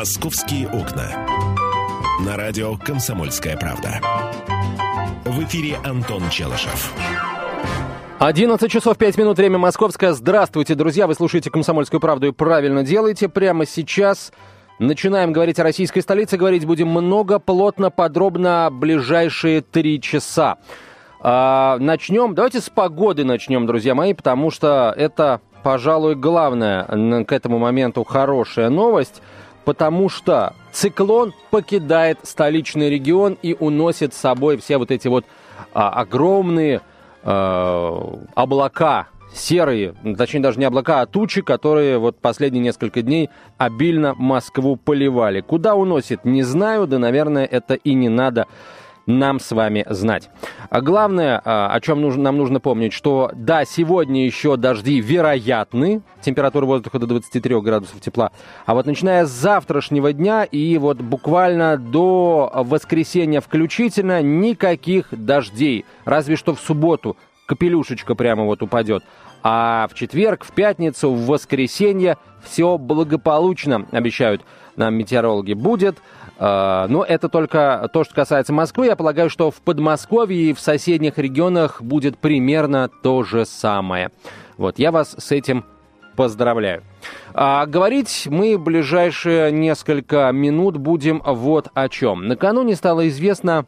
«Московские окна». На радио «Комсомольская правда». В эфире Антон Челышев. 11 часов 5 минут, время московское. Здравствуйте, друзья. Вы слушаете «Комсомольскую правду» и правильно делаете. Прямо сейчас начинаем говорить о российской столице. Говорить будем много, плотно, подробно ближайшие три часа. А, начнем, давайте с погоды начнем, друзья мои, потому что это, пожалуй, главная к этому моменту хорошая новость, потому что циклон покидает столичный регион и уносит с собой все вот эти вот а, огромные а, облака, серые, точнее даже не облака, а тучи, которые вот последние несколько дней обильно Москву поливали. Куда уносит, не знаю, да, наверное, это и не надо нам с вами знать. А главное, а, о чем нужно, нам нужно помнить, что да, сегодня еще дожди вероятны, температура воздуха до 23 градусов тепла, а вот начиная с завтрашнего дня и вот буквально до воскресенья включительно никаких дождей, разве что в субботу капелюшечка прямо вот упадет. А в четверг, в пятницу, в воскресенье все благополучно, обещают нам метеорологи, будет. А, но это только то, что касается Москвы. Я полагаю, что в Подмосковье и в соседних регионах будет примерно то же самое. Вот, я вас с этим поздравляю. А говорить мы ближайшие несколько минут будем вот о чем. Накануне стало известно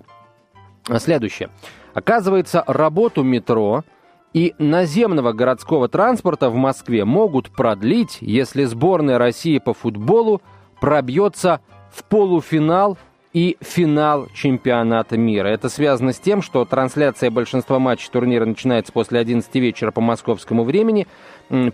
следующее. Оказывается, работу метро и наземного городского транспорта в Москве могут продлить, если сборная России по футболу пробьется в полуфинал и финал чемпионата мира. Это связано с тем, что трансляция большинства матчей турнира начинается после 11 вечера по московскому времени.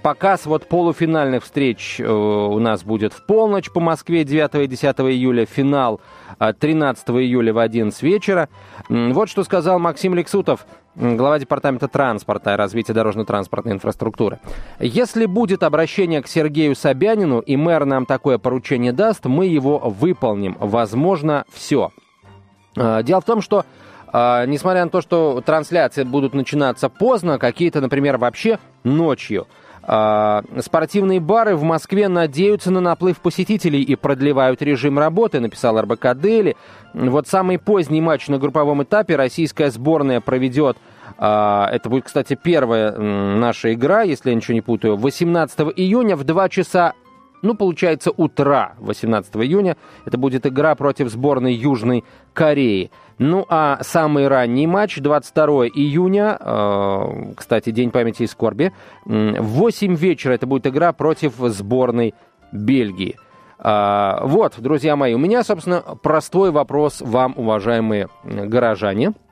Показ вот полуфинальных встреч э, у нас будет в полночь по Москве 9 и 10 июля, финал 13 июля в 11 вечера. Вот что сказал Максим Лексутов, глава Департамента транспорта и развития дорожно-транспортной инфраструктуры. Если будет обращение к Сергею Собянину, и мэр нам такое поручение даст, мы его выполним. Возможно, все. А, дело в том, что а, несмотря на то, что трансляции будут начинаться поздно, какие-то, например, вообще ночью, спортивные бары в Москве надеются на наплыв посетителей и продлевают режим работы, написал РБК Дели. Вот самый поздний матч на групповом этапе российская сборная проведет а, это будет, кстати, первая наша игра, если я ничего не путаю, 18 июня в 2 часа ну, получается, утра 18 июня. Это будет игра против сборной Южной Кореи. Ну, а самый ранний матч 22 июня, э, кстати, День памяти и скорби, в 8 вечера это будет игра против сборной Бельгии. Э, вот, друзья мои, у меня, собственно, простой вопрос вам, уважаемые горожане –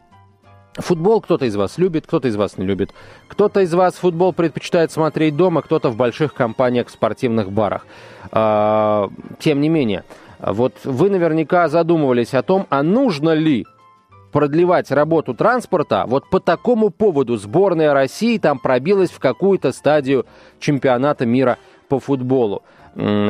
Футбол кто-то из вас любит, кто-то из вас не любит. Кто-то из вас футбол предпочитает смотреть дома, кто-то в больших компаниях, в спортивных барах. А, тем не менее, вот вы наверняка задумывались о том, а нужно ли продлевать работу транспорта, вот по такому поводу сборная России там пробилась в какую-то стадию чемпионата мира по футболу.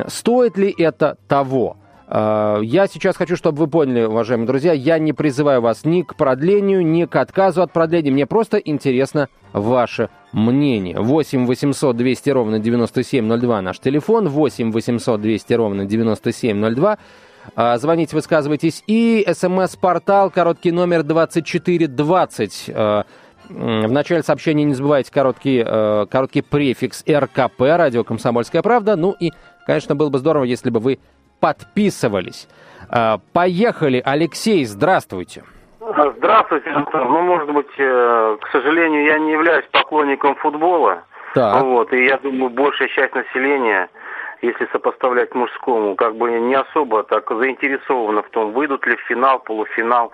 Стоит ли это того? А, я сейчас хочу, чтобы вы поняли, уважаемые друзья, я не призываю вас ни к продлению, ни к отказу от продления. Мне просто интересно ваше мнение. 8 800 200 ровно 9702 наш телефон. 8 800 200 ровно 9702. А, звоните, высказывайтесь. И смс-портал, короткий номер 2420. А, в начале сообщения не забывайте короткий, короткий префикс РКП, радио «Комсомольская правда». Ну и, конечно, было бы здорово, если бы вы подписывались. А, поехали, Алексей, здравствуйте. Здравствуйте, Ну, может быть, э, к сожалению, я не являюсь поклонником футбола. Так. Вот, и я думаю, большая часть населения, если сопоставлять мужскому, как бы не особо так заинтересована в том, выйдут ли в финал, полуфинал.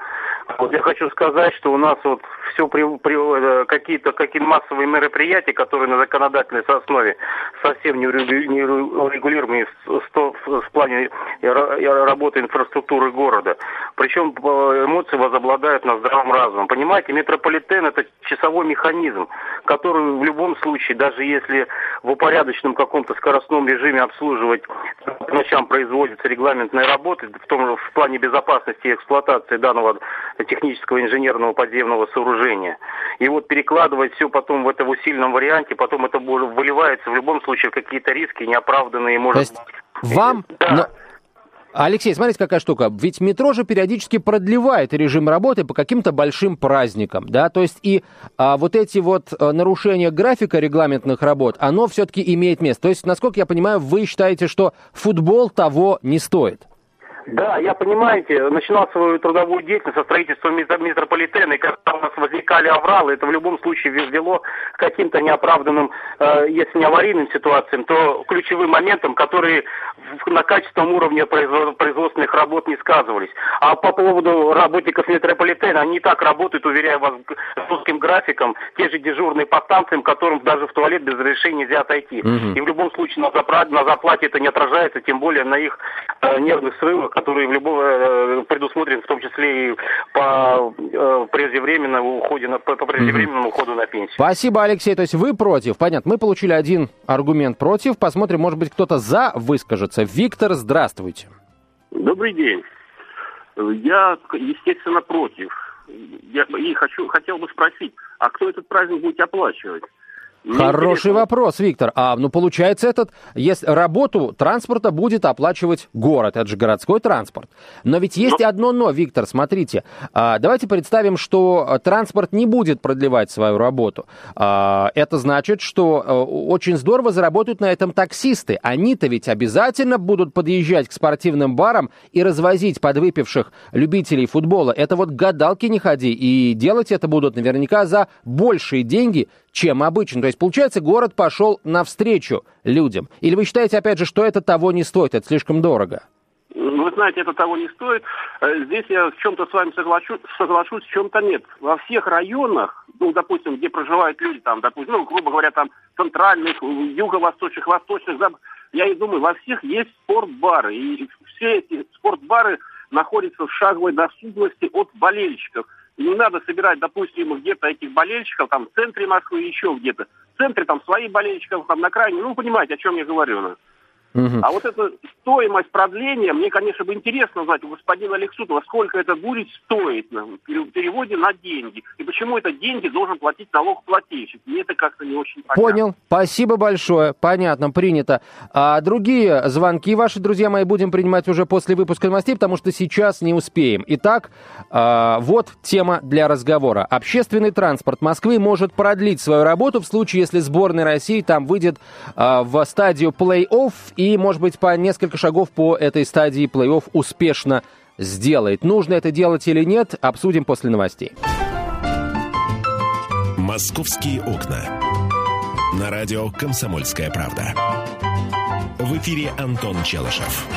Вот я хочу сказать, что у нас вот все при, при, э, какие-то какие массовые мероприятия, которые на законодательной основе совсем не урегулируемы в, в, плане работы инфраструктуры города. Причем э, эмоции возобладают на здравом разумом. Понимаете, метрополитен это часовой механизм, который в любом случае, даже если в упорядоченном каком-то скоростном режиме обслуживать по ночам производится регламентная работа, в том же в плане безопасности и эксплуатации данного технического инженерного подземного сооружения. И вот перекладывать все потом в этом усиленном варианте, потом это выливается в любом случае в какие-то риски неоправданные, может То есть. Вам... Да. Но... Алексей, смотрите, какая штука. Ведь метро же периодически продлевает режим работы по каким-то большим праздникам, да, то есть и а, вот эти вот а, нарушения графика регламентных работ, оно все-таки имеет место. То есть, насколько я понимаю, вы считаете, что футбол того не стоит? Да, я, понимаете, начинал свою трудовую деятельность со строительства метрополитена, и когда у нас возникали авралы, это в любом случае вело к каким-то неоправданным, э, если не аварийным ситуациям, то ключевым моментам, которые на качественном уровне производственных работ не сказывались. А по поводу работников метрополитена, они и так работают, уверяю вас, с узким графиком, те же дежурные по станциям, которым даже в туалет без разрешения нельзя отойти. Угу. И в любом случае на, запра- на зарплате это не отражается, тем более на их э, нервных срывах, которые в любом, э, предусмотрены в том числе и по э, преждевременному уходе на, по преждевременному уходу на пенсию. Спасибо, Алексей. То есть вы против. Понятно. Мы получили один аргумент против. Посмотрим, может быть, кто-то за выскажется. Виктор, здравствуйте. Добрый день. Я, естественно, против. Я и хочу, хотел бы спросить, а кто этот праздник будет оплачивать? Хороший вопрос, Виктор. А, ну, получается, этот, если работу транспорта будет оплачивать город, это же городской транспорт. Но ведь есть но... одно но, Виктор, смотрите. А, давайте представим, что транспорт не будет продлевать свою работу. А, это значит, что а, очень здорово заработают на этом таксисты. Они-то ведь обязательно будут подъезжать к спортивным барам и развозить подвыпивших любителей футбола. Это вот гадалки не ходи. И делать это будут наверняка за большие деньги, чем обычно. То есть, получается, город пошел навстречу людям. Или вы считаете, опять же, что это того не стоит, это слишком дорого? Вы знаете, это того не стоит. Э, здесь я в чем-то с вами соглашусь, соглашусь, в чем-то нет. Во всех районах, ну, допустим, где проживают люди, там, допустим, ну, грубо говоря, там, центральных, юго-восточных, восточных, я и думаю, во всех есть спортбары. И все эти спортбары находятся в шаговой доступности от болельщиков. Не надо собирать, допустим, где-то этих болельщиков, там, в центре Москвы, еще где-то. В центре там свои болельщиков, там, на крайне, ну, понимаете, о чем я говорю. Ну. Угу. А вот эта стоимость продления, мне, конечно, бы интересно знать у господина Алексутова, сколько это будет стоить в переводе на деньги. И почему это деньги должен платить налогоплательщик. Мне это как-то не очень понятно. Понял. Спасибо большое. Понятно, принято. А другие звонки ваши, друзья мои, будем принимать уже после выпуска новостей, потому что сейчас не успеем. Итак, а, вот тема для разговора. Общественный транспорт Москвы может продлить свою работу в случае, если сборная России там выйдет а, в стадию плей-офф и, может быть, по несколько шагов по этой стадии плей-офф успешно сделает. Нужно это делать или нет, обсудим после новостей. «Московские окна». На радио «Комсомольская правда». В эфире Антон Челышев.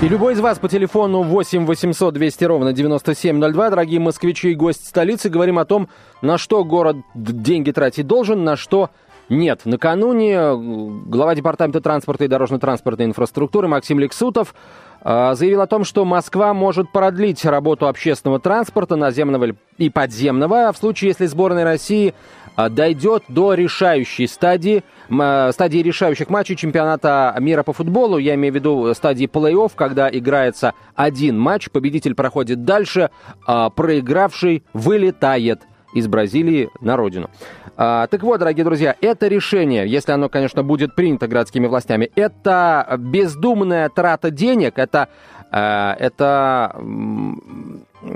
И любой из вас по телефону 8 800 200 ровно 9702, дорогие москвичи и гости столицы, говорим о том, на что город деньги тратить должен, на что нет. Накануне э, глава Департамента транспорта и дорожно-транспортной инфраструктуры Максим Лексутов э, заявил о том, что Москва может продлить работу общественного транспорта, наземного и подземного, а в случае, если сборная России э, дойдет до решающей стадии, стадии решающих матчей чемпионата мира по футболу, я имею в виду стадии плей-офф, когда играется один матч, победитель проходит дальше, проигравший вылетает из Бразилии на родину. А, так вот, дорогие друзья, это решение, если оно, конечно, будет принято городскими властями, это бездумная трата денег, это, а, это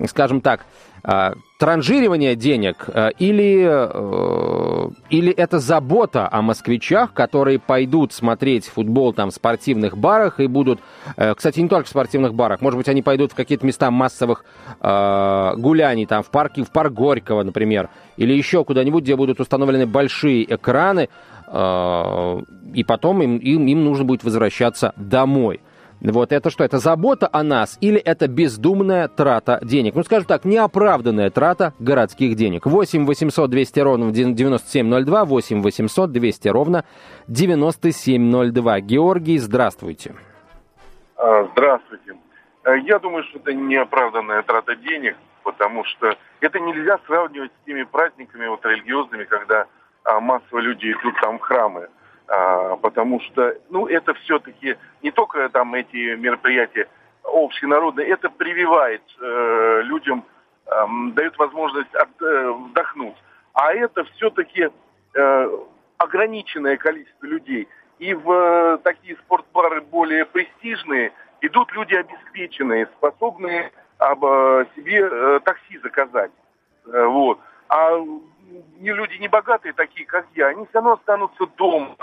скажем так, а, транжиривание денег а, или, э, или это забота о москвичах, которые пойдут смотреть футбол там в спортивных барах и будут, э, кстати, не только в спортивных барах, может быть, они пойдут в какие-то места массовых а, гуляний, там в парке, в парк Горького, например, или еще куда-нибудь, где будут установлены большие экраны, и потом им, им, им нужно будет возвращаться домой. Вот это что? Это забота о нас или это бездумная трата денег? Ну, скажем так, неоправданная трата городских денег. 8 800 200 ровно 9702, 8 800 200 ровно 9702. Георгий, здравствуйте. А, здравствуйте. Э, я думаю, что это неоправданная трата денег, потому что это нельзя сравнивать с теми праздниками вот религиозными, когда а, массово люди идут там в храмы а, потому что, ну, это все-таки не только там эти мероприятия общенародные, это прививает э, людям, э, дает возможность от, э, вдохнуть. А это все-таки э, ограниченное количество людей. И в э, такие спортбары более престижные идут люди обеспеченные, способные об себе такси заказать. Вот. А не люди не богатые, такие как я, они все равно останутся дома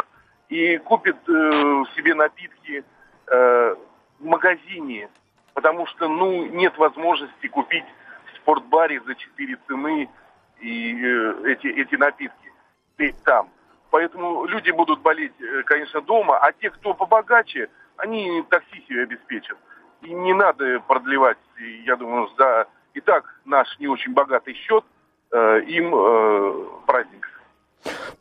и купят э, себе напитки э, в магазине, потому что ну нет возможности купить в спортбаре за четыре цены и э, эти эти напитки петь там. Поэтому люди будут болеть, э, конечно, дома, а те, кто побогаче, они такси себе обеспечат. И не надо продлевать, я думаю, за и так наш не очень богатый счет э, им э, праздник.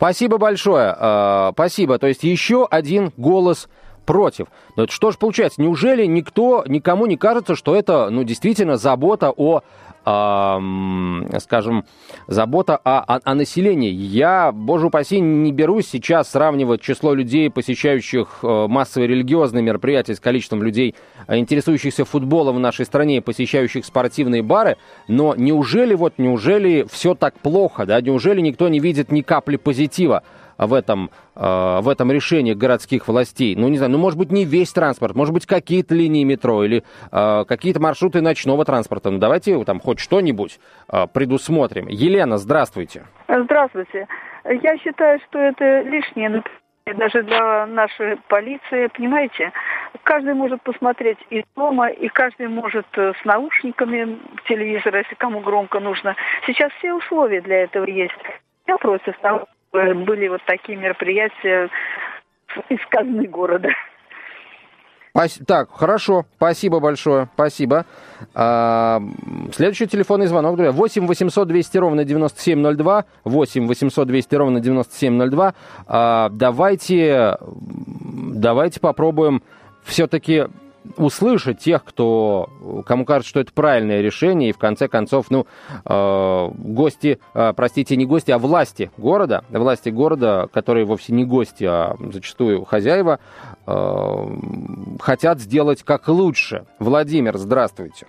Спасибо большое. Э, спасибо. То есть еще один голос против. Но что же получается? Неужели никто, никому не кажется, что это ну, действительно забота о скажем, забота о, о, о населении. Я, боже упаси, не берусь сейчас сравнивать число людей, посещающих э, массовые религиозные мероприятия с количеством людей, э, интересующихся футболом в нашей стране посещающих спортивные бары, но неужели вот, неужели все так плохо, да? Неужели никто не видит ни капли позитива? В этом, э, в этом решении городских властей? Ну, не знаю, ну, может быть, не весь транспорт, может быть, какие-то линии метро или э, какие-то маршруты ночного транспорта. Ну, давайте там хоть что-нибудь э, предусмотрим. Елена, здравствуйте. Здравствуйте. Я считаю, что это лишнее даже для нашей полиции, понимаете, каждый может посмотреть из дома, и каждый может с наушниками телевизора, если кому громко нужно. Сейчас все условия для этого есть. Я против того, были вот такие мероприятия из казны города. Так, хорошо, спасибо большое, спасибо. А, следующий телефонный звонок, друзья, 8 800 200 ровно 9702, 8 800 200 ровно 9702. А, давайте, давайте попробуем все-таки услышать тех, кто, кому кажется, что это правильное решение, и в конце концов, ну, э, гости, э, простите, не гости, а власти города, власти города, которые вовсе не гости, а зачастую хозяева, э, хотят сделать как лучше. Владимир, здравствуйте.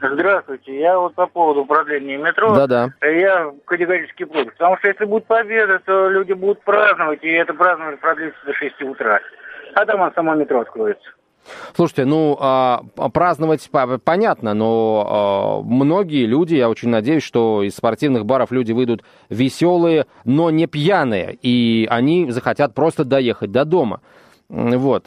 Здравствуйте. Я вот по поводу управления метро. Да-да. Я категорически против. Потому что если будет победа, то люди будут праздновать, и это празднование продлится до 6 утра. А там само метро откроется. Слушайте, ну, а, праздновать понятно, но а, многие люди, я очень надеюсь, что из спортивных баров люди выйдут веселые, но не пьяные, и они захотят просто доехать до дома. Вот.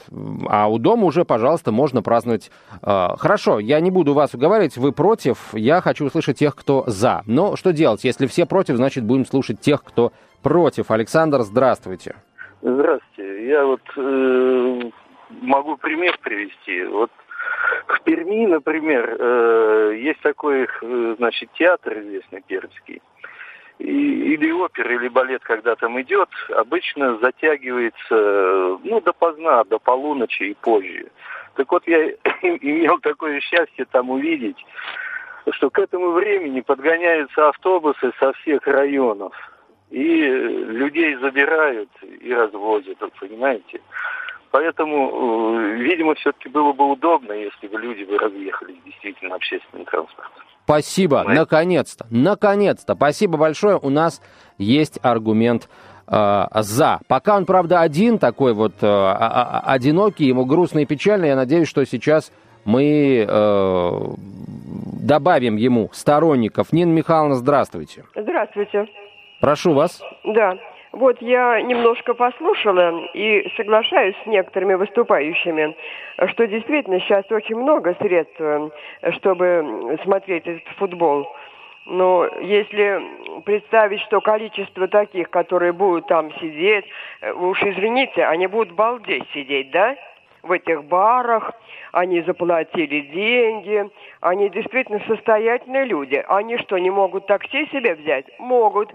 А у дома уже, пожалуйста, можно праздновать. Э, хорошо, я не буду вас уговаривать, вы против, я хочу услышать тех, кто за. Но что делать? Если все против, значит, будем слушать тех, кто против. Александр, здравствуйте. Здравствуйте. Я вот э, могу пример привести. Вот в Перми, например, э, есть такой, э, значит, театр известный пермский. И, или опера, или балет, когда там идет, обычно затягивается, ну, допоздна, до полуночи и позже. Так вот, я имел такое счастье там увидеть, что к этому времени подгоняются автобусы со всех районов. И людей забирают и развозят, вы понимаете? Поэтому, э, видимо, все-таки было бы удобно, если бы люди бы разъехались действительно общественным транспортом. Спасибо, Понимаете? наконец-то, наконец-то. Спасибо большое. У нас есть аргумент э, за. Пока он, правда, один такой вот э, а, а, одинокий, ему грустно и печально. Я надеюсь, что сейчас мы э, добавим ему сторонников. Нина Михайловна, здравствуйте. Здравствуйте. Прошу вас. Да. Вот я немножко послушала и соглашаюсь с некоторыми выступающими, что действительно сейчас очень много средств, чтобы смотреть этот футбол. Но если представить, что количество таких, которые будут там сидеть, уж извините, они будут балдеть сидеть, да? В этих барах, они заплатили деньги, они действительно состоятельные люди. Они что, не могут такси себе взять? Могут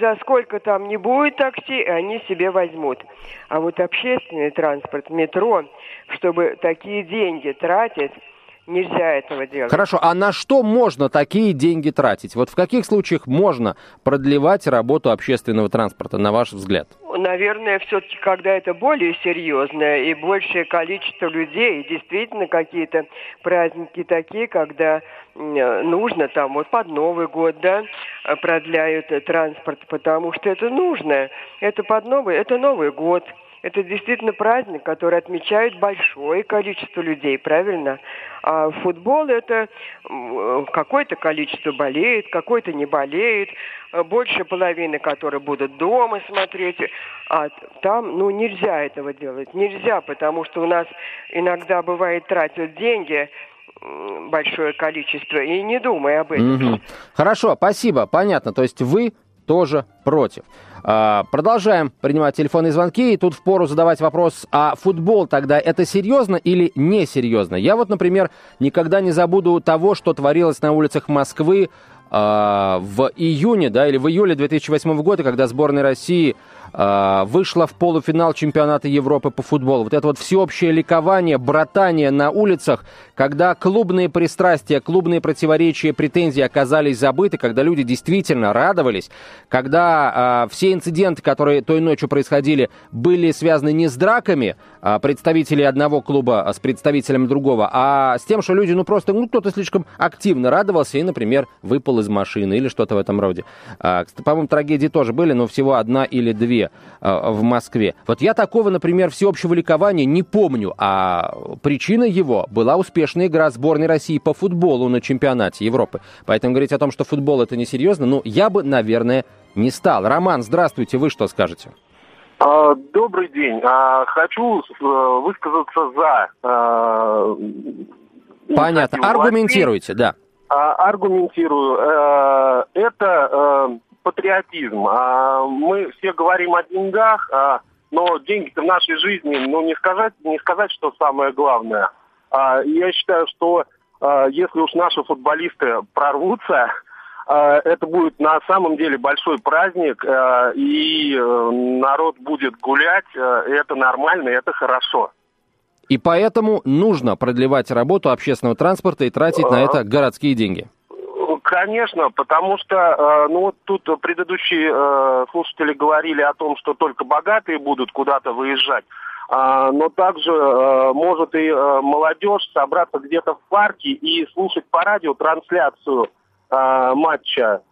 за сколько там не будет такси, они себе возьмут. А вот общественный транспорт, метро, чтобы такие деньги тратить, Нельзя этого делать. Хорошо, а на что можно такие деньги тратить? Вот в каких случаях можно продлевать работу общественного транспорта, на ваш взгляд? Наверное, все-таки, когда это более серьезное и большее количество людей, и действительно какие-то праздники такие, когда нужно там вот под Новый год, да, продляют транспорт, потому что это нужно. Это под Новый, это Новый год это действительно праздник, который отмечает большое количество людей, правильно? А футбол это какое-то количество болеет, какое-то не болеет, э, больше половины, которые будут дома смотреть. А там, ну, нельзя этого делать. Нельзя, потому что у нас иногда бывает тратят деньги, большое количество, и не думай об этом. Угу. Хорошо, спасибо, понятно. То есть вы тоже против. А, продолжаем принимать телефонные звонки, и тут впору задавать вопрос, а футбол тогда это серьезно или несерьезно? Я вот, например, никогда не забуду того, что творилось на улицах Москвы в июне, да, или в июле 2008 года, когда сборная России а, вышла в полуфинал чемпионата Европы по футболу. Вот это вот всеобщее ликование, братание на улицах, когда клубные пристрастия, клубные противоречия, претензии оказались забыты, когда люди действительно радовались, когда э, все инциденты, которые той ночью происходили, были связаны не с драками э, представителей одного клуба с представителем другого, а с тем, что люди, ну просто, ну кто-то слишком активно радовался и, например, выпал из машины или что-то в этом роде. Э, по-моему, трагедии тоже были, но всего одна или две э, в Москве. Вот я такого, например, всеобщего ликования не помню, а причина его была успешная игра сборной России по футболу на чемпионате Европы. Поэтому говорить о том, что футбол это несерьезно, ну, я бы, наверное, не стал. Роман, здравствуйте, вы что скажете? А, добрый день. А, хочу э, высказаться за... Э, Понятно. Аргументируйте, да. А, аргументирую. Э, это патриотизм. Мы все говорим о деньгах, но деньги в нашей жизни, ну, не сказать, не сказать, что самое главное – а, я считаю, что а, если уж наши футболисты прорвутся, а, это будет на самом деле большой праздник, и э, народ будет гулять, это нормально, это хорошо. И поэтому нужно продлевать работу общественного транспорта и тратить на это городские деньги. Конечно, потому что, ну вот тут предыдущие э, слушатели говорили о том, что только богатые будут куда-то выезжать. А, но также э, может и э, молодежь собраться где-то в парке и слушать по радио трансляцию э, матча.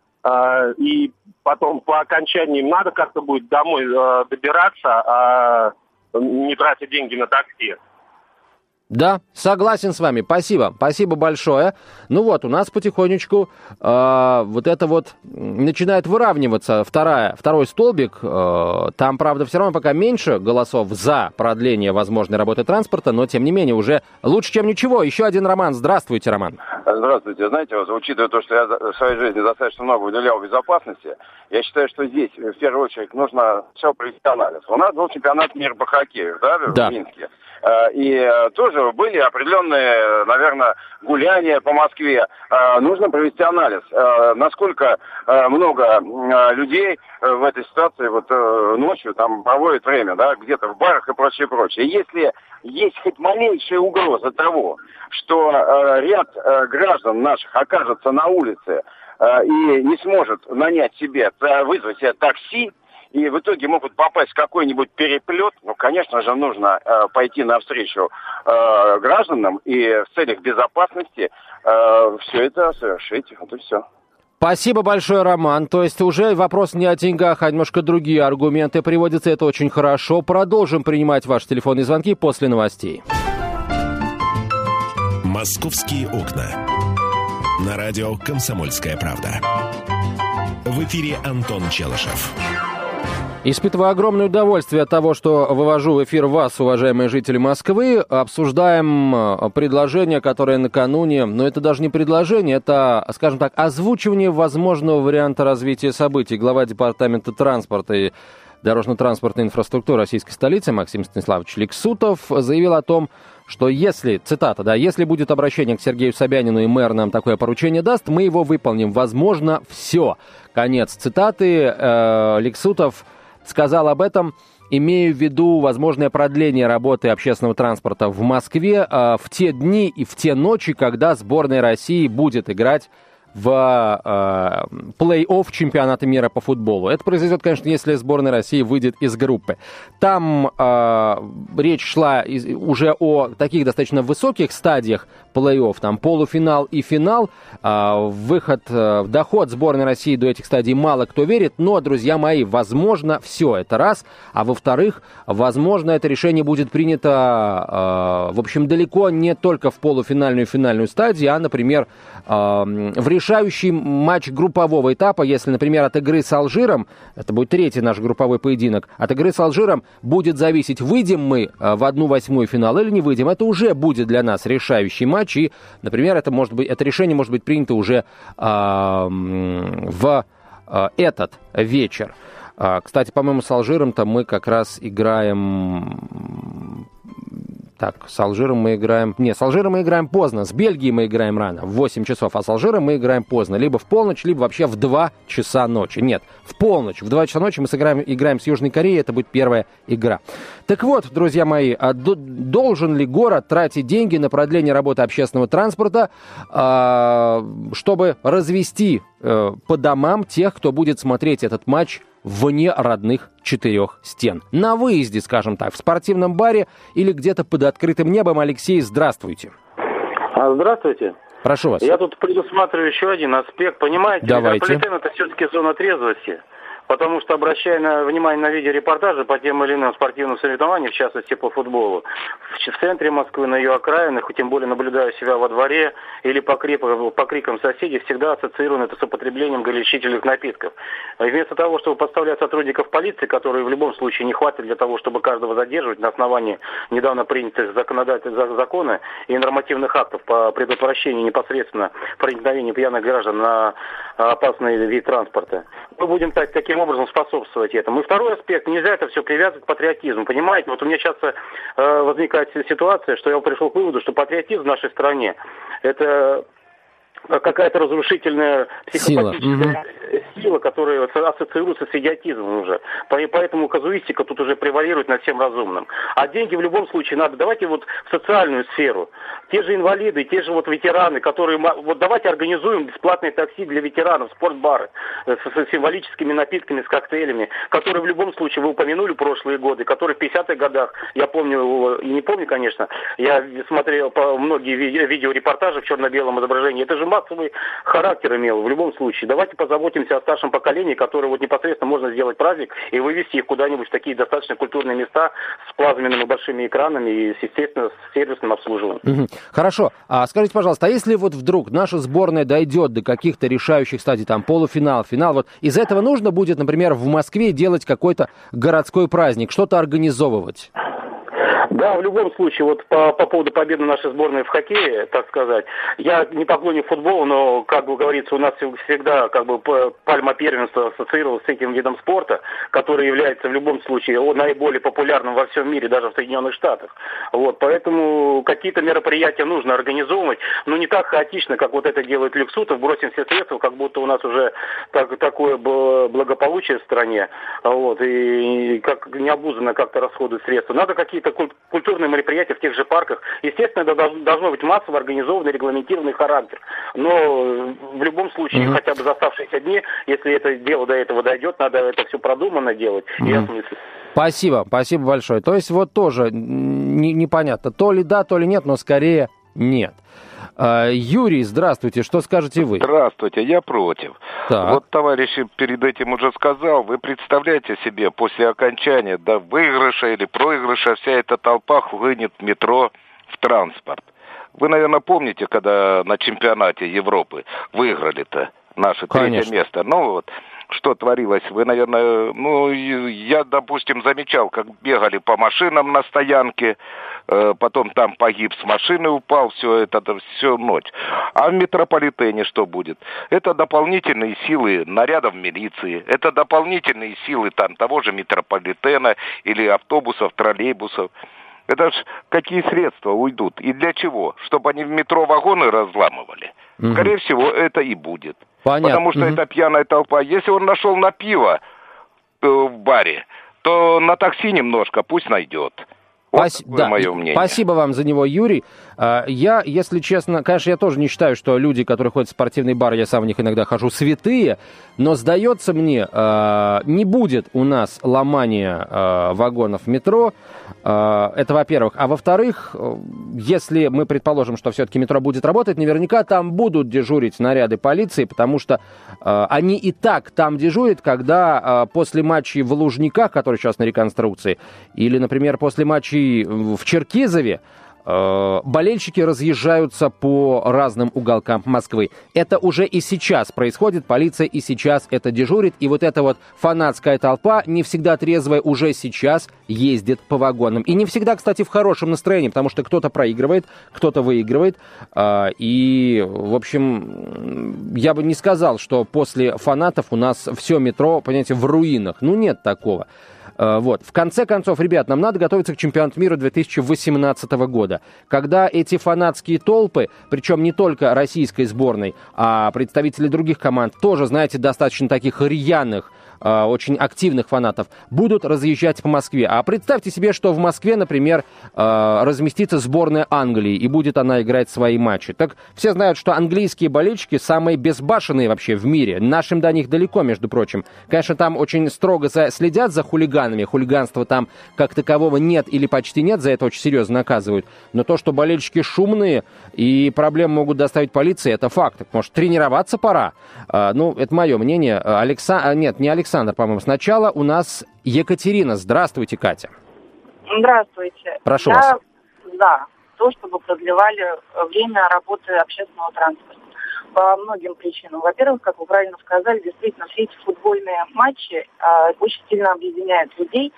И потом по окончании им надо как-то будет домой добираться, а не тратя деньги на такси. Да, согласен с вами. Спасибо, спасибо большое. Ну вот, у нас потихонечку э, вот это вот начинает выравниваться вторая, второй столбик. Э, там, правда, все равно пока меньше голосов за продление возможной работы транспорта, но тем не менее уже лучше, чем ничего. Еще один Роман. Здравствуйте, Роман. Здравствуйте. Знаете, вот, учитывая то, что я в своей жизни достаточно много уделял безопасности, я считаю, что здесь в первую очередь нужно все провести анализ. У нас был чемпионат мира по хоккею, да, да. в Минске. Э, и э, были определенные, наверное, гуляния по Москве. Э, нужно провести анализ, насколько много людей в этой ситуации вот ночью там проводит время, да, где-то в барах и прочее, прочее. Если есть хоть малейшая угроза того, что ряд граждан наших окажется на улице и не сможет нанять себе, вызвать себе такси, и в итоге могут попасть в какой-нибудь переплет, ну, конечно же, нужно э, пойти навстречу э, гражданам и в целях безопасности э, все это совершить. Вот и все. Спасибо большое, Роман. То есть уже вопрос не о деньгах, а немножко другие аргументы приводятся. Это очень хорошо. Продолжим принимать ваши телефонные звонки после новостей. «Московские окна». На радио «Комсомольская правда». В эфире Антон Челышев. Испытывая огромное удовольствие от того, что вывожу в эфир вас, уважаемые жители Москвы, обсуждаем э, предложение, которое накануне, но это даже не предложение, это, скажем так, озвучивание возможного варианта развития событий. Глава Департамента транспорта и дорожно-транспортной инфраструктуры российской столицы Максим Станиславович Лексутов заявил о том, что если, цитата, да, если будет обращение к Сергею Собянину и мэр нам такое поручение даст, мы его выполним. Возможно, все. Конец цитаты. Э, Лексутов сказал об этом, имея в виду возможное продление работы общественного транспорта в Москве э, в те дни и в те ночи, когда сборная России будет играть в э, плей-офф чемпионата мира по футболу. Это произойдет, конечно, если сборная России выйдет из группы. Там э, речь шла из, уже о таких достаточно высоких стадиях плей-офф, там полуфинал и финал. Э, выход, э, доход сборной России до этих стадий мало кто верит, но, друзья мои, возможно, все это раз. А во-вторых, возможно, это решение будет принято, э, в общем, далеко не только в полуфинальную и финальную стадию, а, например, э, в решающий матч группового этапа, если, например, от игры с Алжиром, это будет третий наш групповой поединок, от игры с Алжиром будет зависеть, выйдем мы э, в одну восьмую финала или не выйдем. Это уже будет для нас решающий матч, и, например, это, может быть, это решение может быть принято уже э, в э, этот вечер. А, кстати, по-моему, с Алжиром-то мы как раз играем так, с Алжиром мы играем... Не, с Алжиром мы играем поздно, с Бельгией мы играем рано, в 8 часов, а с Алжиром мы играем поздно, либо в полночь, либо вообще в 2 часа ночи. Нет, в полночь, в 2 часа ночи мы сыграем, играем с Южной Кореей, это будет первая игра. Так вот, друзья мои, а должен ли город тратить деньги на продление работы общественного транспорта, а, чтобы развести э, по домам тех, кто будет смотреть этот матч вне родных четырех стен. На выезде, скажем так, в спортивном баре или где-то под открытым небом. Алексей, здравствуйте. А, здравствуйте. Прошу вас. Я тут предусматриваю еще один аспект. Понимаете, Давайте. метрополитен это все-таки зона трезвости потому что, обращая на, внимание на видеорепортажи по тем или иным спортивным соревнованиям, в частности по футболу, в, в центре Москвы, на ее окраинах, тем более наблюдая себя во дворе или по, крип, по крикам соседей, всегда ассоциирован это с употреблением горячительных напитков. И вместо того, чтобы подставлять сотрудников полиции, которые в любом случае не хватит для того, чтобы каждого задерживать на основании недавно принятых законодательных закона и нормативных актов по предотвращению непосредственно проникновения пьяных граждан на опасный вид транспорта. Мы будем так, таким таким образом способствовать этому. И второй аспект, нельзя это все привязывать к патриотизму. Понимаете, вот у меня сейчас э, возникает ситуация, что я пришел к выводу, что патриотизм в нашей стране это какая-то разрушительная психопатическая сила, сила которая ассоциируется с идиотизмом уже. Поэтому казуистика тут уже превалирует над всем разумным. А деньги в любом случае надо. Давайте вот в социальную сферу. Те же инвалиды, те же вот ветераны, которые... Вот давайте организуем бесплатные такси для ветеранов, спортбары э, с, символическими напитками, с коктейлями, которые в любом случае, вы упомянули прошлые годы, которые в 50-х годах, я помню, и не помню, конечно, я смотрел по многие видеорепортажи в черно-белом изображении. Это же массовый характер имел в любом случае. Давайте позаботимся о старшем поколении, которое вот непосредственно можно сделать праздник и вывести их куда-нибудь в такие достаточно культурные места с плазменными большими экранами и, естественно, с сервисным обслуживанием. Угу. Хорошо. А скажите, пожалуйста, а если вот вдруг наша сборная дойдет до каких-то решающих стадий, там полуфинал, финал, вот из этого нужно будет, например, в Москве делать какой-то городской праздник, что-то организовывать? Да, в любом случае, вот по, по поводу победы нашей сборной в хоккее, так сказать, я не поклонник футбола, но, как бы говорится, у нас всегда как бы пальма первенства ассоциировалась с этим видом спорта, который является в любом случае наиболее популярным во всем мире, даже в Соединенных Штатах. Вот, поэтому какие-то мероприятия нужно организовывать, но не так хаотично, как вот это делает Люксутов, бросим все средства, как будто у нас уже так, такое благополучие в стране, вот, и как необузанно как-то расходуют средства. Надо какие-то культурные мероприятия в тех же парках. Естественно, это должно быть массово организованный, регламентированный характер. Но в любом случае, mm-hmm. хотя бы за оставшиеся дни, если это дело до этого дойдет, надо это все продуманно делать mm-hmm. и осмыслить. Спасибо, спасибо большое. То есть вот тоже не, непонятно, то ли да, то ли нет, но скорее нет. А, Юрий, здравствуйте, что скажете вы? Здравствуйте, я против. Так. Вот товарищ перед этим уже сказал, вы представляете себе, после окончания да, выигрыша или проигрыша вся эта толпа хлынет в метро, в транспорт. Вы, наверное, помните, когда на чемпионате Европы выиграли-то наше Конечно. третье место. Ну вот, что творилось. Вы, наверное, ну, я, допустим, замечал, как бегали по машинам на стоянке, э, потом там погиб с машины, упал, все это, все ночь. А в метрополитене что будет? Это дополнительные силы нарядов милиции, это дополнительные силы там того же метрополитена или автобусов, троллейбусов. Это ж какие средства уйдут и для чего? Чтобы они в метро вагоны разламывали? Угу. Скорее всего, это и будет. Понятно. Потому что угу. это пьяная толпа. Если он нашел на пиво э, в баре, то на такси немножко пусть найдет. Вот Пас... да. мое мнение. Спасибо вам за него, Юрий. А, я, если честно, конечно, я тоже не считаю, что люди, которые ходят в спортивный бар, я сам в них иногда хожу, святые, но сдается мне, а, не будет у нас ломания а, вагонов метро. Это во-первых. А во-вторых, если мы предположим, что все-таки метро будет работать, наверняка там будут дежурить наряды полиции, потому что они и так там дежурят, когда после матчей в Лужниках, который сейчас на реконструкции, или, например, после матчей в Черкизове, Э, болельщики разъезжаются по разным уголкам Москвы. Это уже и сейчас происходит, полиция и сейчас это дежурит, и вот эта вот фанатская толпа, не всегда трезвая, уже сейчас ездит по вагонам. И не всегда, кстати, в хорошем настроении, потому что кто-то проигрывает, кто-то выигрывает. Э, и, в общем, я бы не сказал, что после фанатов у нас все метро, понимаете, в руинах. Ну, нет такого. Э, вот. В конце концов, ребят, нам надо готовиться к чемпионату мира 2018 года, когда эти фанатские толпы, причем не только российской сборной, а представители других команд, тоже, знаете, достаточно таких рьяных, э, очень активных фанатов, будут разъезжать по Москве. А представьте себе, что в Москве, например, э, разместится сборная Англии, и будет она играть свои матчи. Так все знают, что английские болельщики самые безбашенные вообще в мире. Нашим до них далеко, между прочим. Конечно, там очень строго за, следят за хулиганами. Хулиганства там как такового нет или почти нет, за это очень серьезно наказывают. Но то, что болельщики шумные и проблемы могут доставить полиции, это факт. Может, тренироваться пора? А, ну, это мое мнение. Алекса... Нет, не Александр Александр, по-моему, сначала у нас Екатерина. Здравствуйте, Катя. Здравствуйте. Прошу Я, вас. Да, то, чтобы продлевали время работы общественного транспорта по многим причинам. Во-первых, как вы правильно сказали, действительно, все эти футбольные матчи э, очень сильно объединяют людей.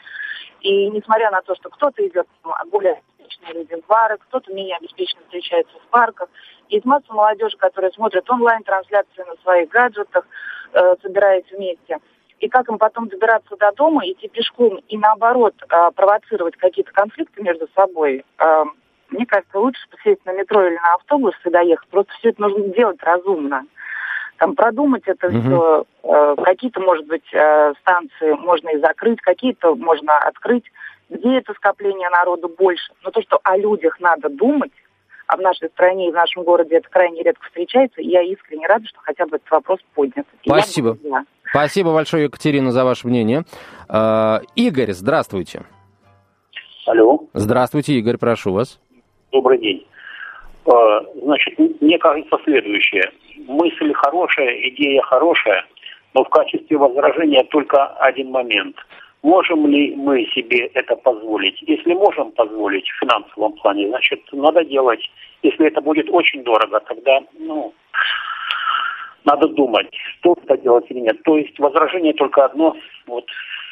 И несмотря на то, что кто-то идет более обеспеченные люди в бары, кто-то менее обеспеченно встречается в парках, есть масса молодежи, которая смотрит онлайн-трансляции на своих гаджетах, э, собираясь вместе – и как им потом добираться до дома, идти пешком и наоборот а, провоцировать какие-то конфликты между собой, а, мне кажется, лучше сесть на метро или на автобус и доехать. Просто все это нужно делать разумно. Там продумать это угу. все. А, какие-то, может быть, станции можно и закрыть, какие-то можно открыть. Где это скопление народу больше? Но то, что о людях надо думать, а в нашей стране и в нашем городе это крайне редко встречается, и я искренне рада, что хотя бы этот вопрос поднят. Спасибо. Спасибо большое, Екатерина, за ваше мнение. Э, Игорь, здравствуйте. Алло. Здравствуйте, Игорь, прошу вас. Добрый день. Э, значит, мне кажется следующее. Мысль хорошая, идея хорошая, но в качестве возражения только один момент. Можем ли мы себе это позволить? Если можем позволить в финансовом плане, значит, надо делать. Если это будет очень дорого, тогда, ну, надо думать, что это делать или нет. То есть возражение только одно, вот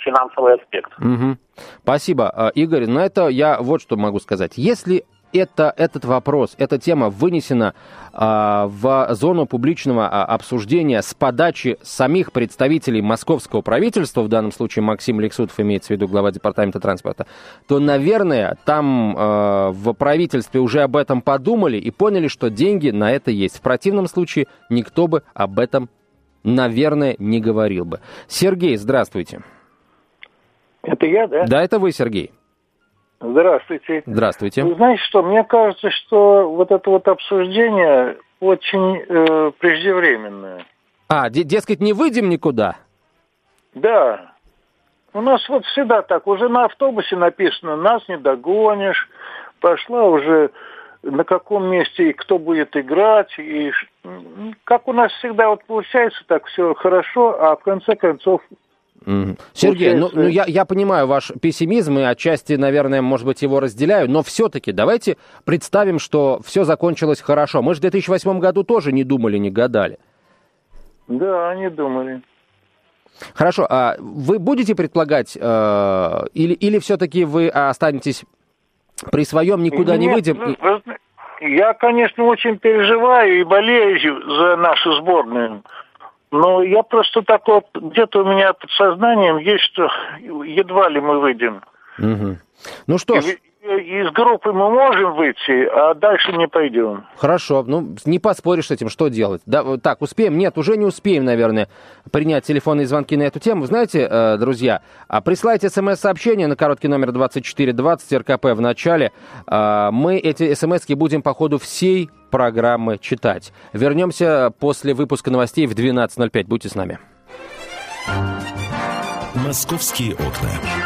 финансовый аспект. Угу. Спасибо, а, Игорь. На это я вот что могу сказать. Если это, этот вопрос, эта тема вынесена а, в зону публичного а, обсуждения с подачи самих представителей московского правительства, в данном случае Максим Лексутов имеется в виду глава департамента транспорта, то, наверное, там а, в правительстве уже об этом подумали и поняли, что деньги на это есть. В противном случае никто бы об этом, наверное, не говорил бы. Сергей, здравствуйте. Это я, да? Да, это вы, Сергей. Здравствуйте. Здравствуйте. Вы знаете что, мне кажется, что вот это вот обсуждение очень э, преждевременное. А, дескать, не выйдем никуда? Да. У нас вот всегда так. Уже на автобусе написано «нас не догонишь». Пошла уже на каком месте и кто будет играть. И как у нас всегда вот получается так все хорошо, а в конце концов. Сергей, ну, ну я, я понимаю ваш пессимизм и отчасти, наверное, может быть, его разделяю, но все-таки давайте представим, что все закончилось хорошо. Мы же в 2008 году тоже не думали, не гадали. Да, не думали. Хорошо, а вы будете предполагать, э, или, или все-таки вы останетесь при своем, никуда Нет, не выйдем? Ну, я, конечно, очень переживаю и болею за нашу сборную. Ну, я просто так вот, где-то у меня под сознанием есть, что едва ли мы выйдем. Угу. Ну что ж. Из группы мы можем выйти, а дальше не пойдем. Хорошо, ну не поспоришь с этим, что делать? Да, так, успеем? Нет, уже не успеем, наверное, принять телефонные звонки на эту тему. Знаете, э, друзья, а присылайте смс-сообщение на короткий номер 2420 РКП в начале. Э, мы эти смс будем по ходу всей программы читать. Вернемся после выпуска новостей в 12.05. Будьте с нами. «Московские окна».